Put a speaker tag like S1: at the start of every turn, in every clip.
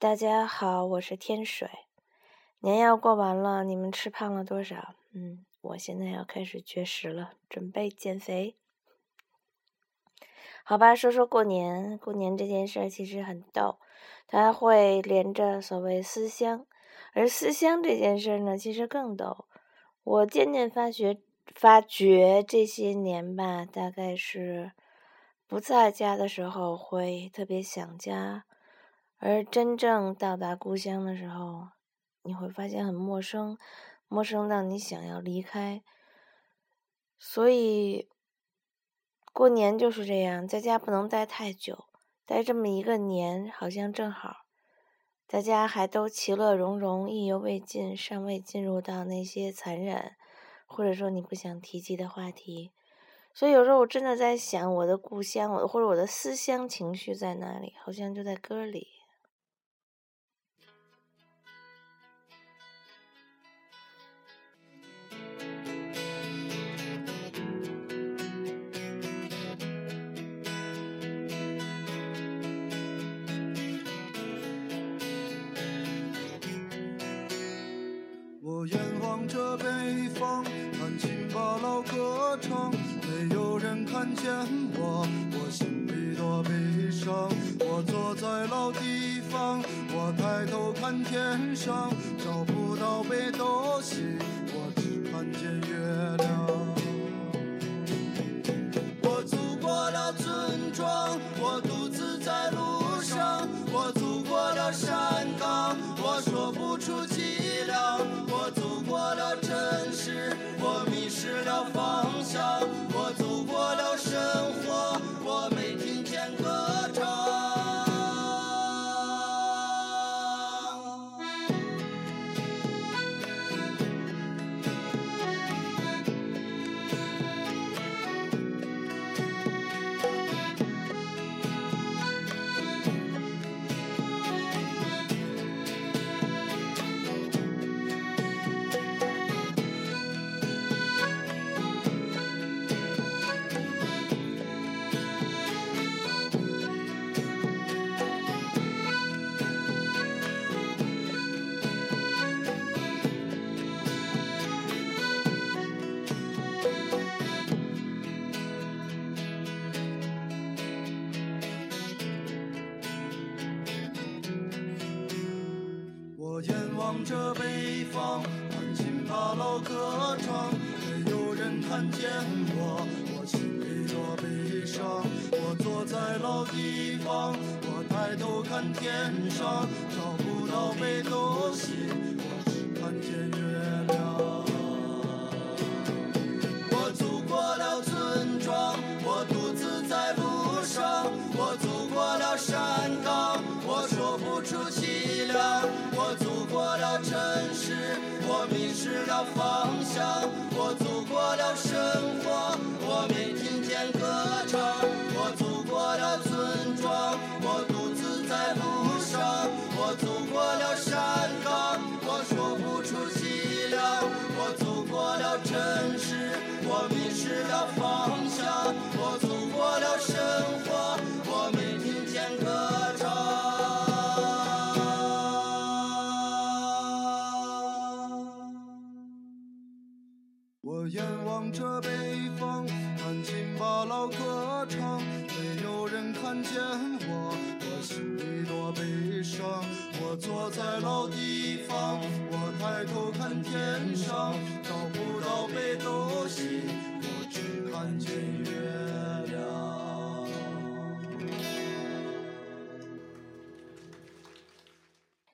S1: 大家好，我是天水。年要过完了，你们吃胖了多少？嗯，我现在要开始绝食了，准备减肥。好吧，说说过年。过年这件事儿其实很逗，它会连着所谓思乡，而思乡这件事儿呢，其实更逗。我渐渐发觉，发觉这些年吧，大概是不在家的时候会特别想家。而真正到达故乡的时候，你会发现很陌生，陌生到你想要离开。所以，过年就是这样，在家不能待太久，待这么一个年，好像正好，大家还都其乐融融，意犹未尽，尚未进入到那些残忍，或者说你不想提及的话题。所以有时候我真的在想，我的故乡，我或者我的思乡情绪在哪里？好像就在歌里。
S2: 着北方，弹琴把老歌唱，没有人看见我，我心里多悲伤。我坐在老地方，我抬头看天上，找不到北斗星，我只看见月亮。我走过了村庄，我独自在路上，我走过了山了真实，我迷失了方向望着北方，弹琴把老歌唱，没有人看见我，我心里多悲伤。我坐在老地方，我抬头看天上，找不到北斗星，我走。过了城市，我迷失了方向。我走过了生活，我眼望着北方，弹琴把老歌唱，没有人看见我，我心里多悲伤。我坐在老地方，我抬头看天上，找不到北斗星，我只看见月亮。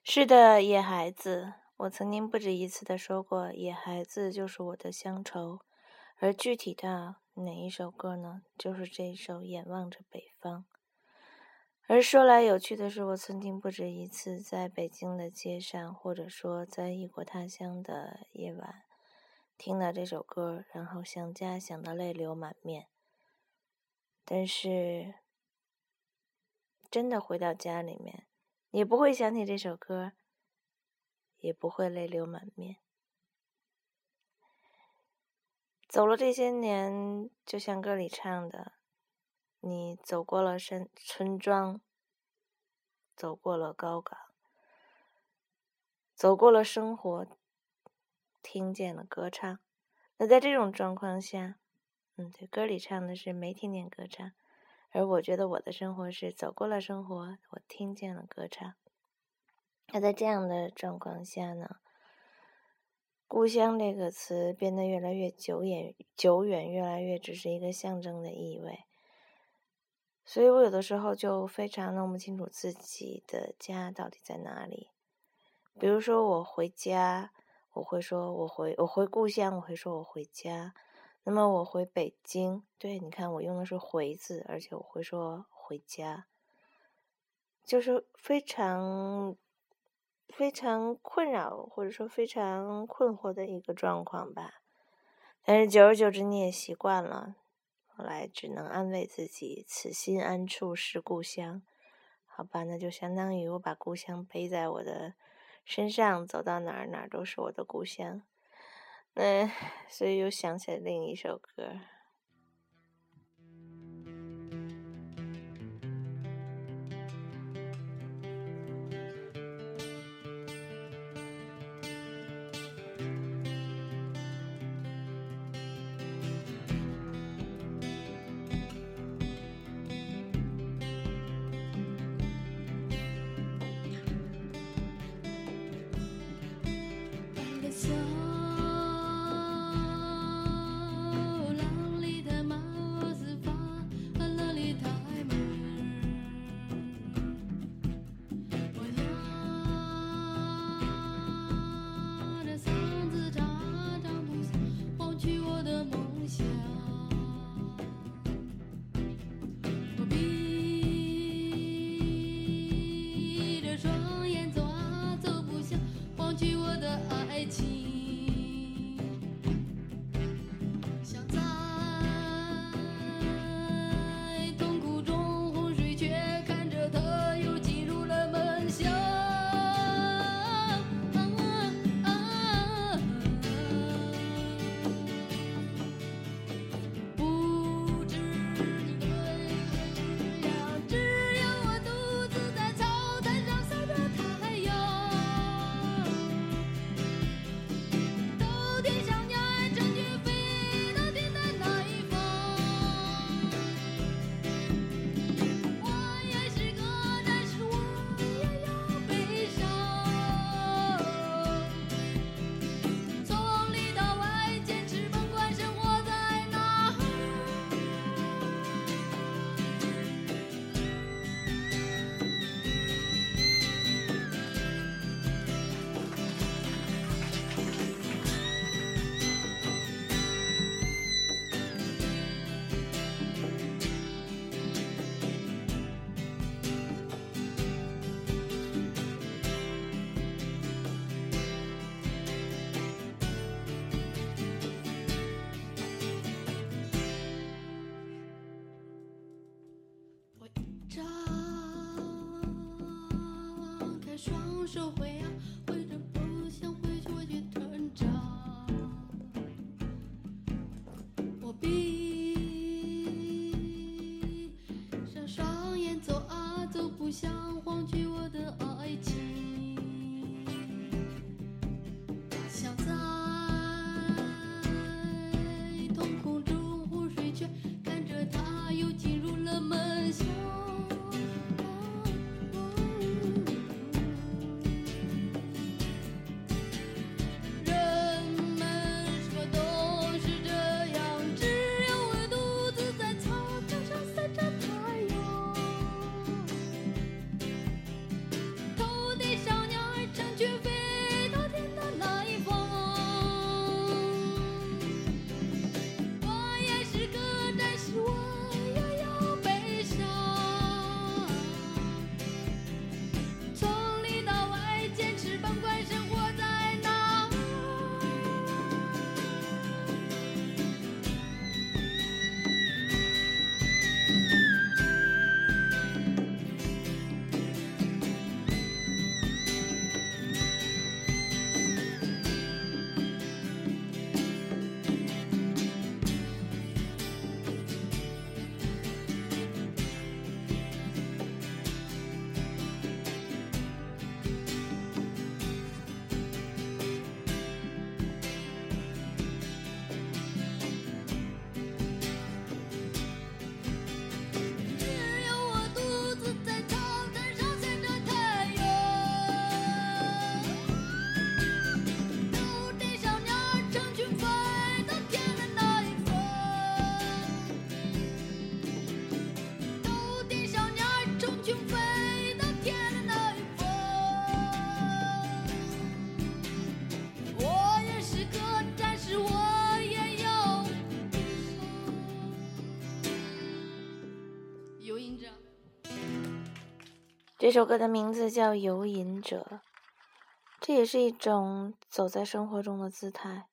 S1: 是的，野孩子。我曾经不止一次的说过，野孩子就是我的乡愁，而具体到哪一首歌呢？就是这一首《眼望着北方》。而说来有趣的是，我曾经不止一次在北京的街上，或者说在异国他乡的夜晚，听到这首歌，然后想家想得泪流满面。但是，真的回到家里面，也不会想起这首歌。也不会泪流满面。走了这些年，就像歌里唱的，你走过了山村庄，走过了高岗，走过了生活，听见了歌唱。那在这种状况下，嗯，对，歌里唱的是没听见歌唱，而我觉得我的生活是走过了生活，我听见了歌唱。那在这样的状况下呢，故乡这个词变得越来越久远，久远，越来越只是一个象征的意味。所以我有的时候就非常弄不清楚自己的家到底在哪里。比如说我回家，我会说我回我回故乡，我会说我回家。那么我回北京，对，你看我用的是“回”字，而且我会说回家，就是非常非常困扰或者说非常困惑的一个状况吧。但是久而久之你也习惯了。后来只能安慰自己：“此心安处是故乡。”好吧，那就相当于我把故乡背在我的身上，走到哪儿哪儿都是我的故乡。那 所以又想起来另一首歌。
S3: 手挥啊，挥着不想回去，我去成长。我闭上双眼走啊走，不想回去
S1: 这首歌的名字叫《游吟者》，这也是一种走在生活中的姿态，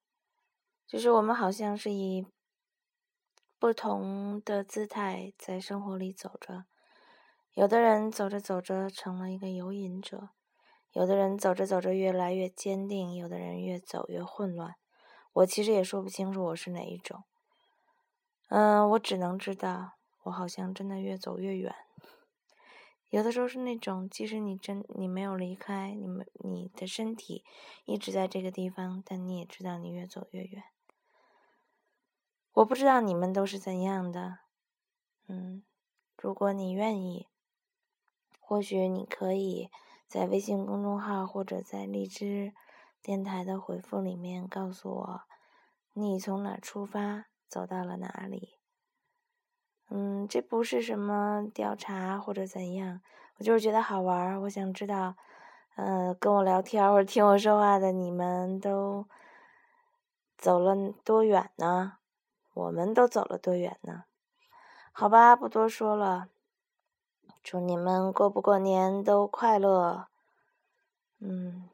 S1: 就是我们好像是以不同的姿态在生活里走着。有的人走着走着成了一个游吟者，有的人走着走着越来越坚定，有的人越走越混乱。我其实也说不清楚我是哪一种。嗯，我只能知道，我好像真的越走越远。有的时候是那种，即使你真你没有离开，你们你的身体一直在这个地方，但你也知道你越走越远。我不知道你们都是怎样的，嗯，如果你愿意，或许你可以在微信公众号或者在荔枝电台的回复里面告诉我，你从哪出发，走到了哪里。嗯，这不是什么调查或者怎样，我就是觉得好玩儿。我想知道，呃，跟我聊天或者听我说话的你们都走了多远呢？我们都走了多远呢？好吧，不多说了。祝你们过不过年都快乐。嗯，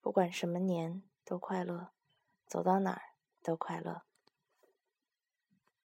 S1: 不管什么年都快乐，走到哪儿都快乐。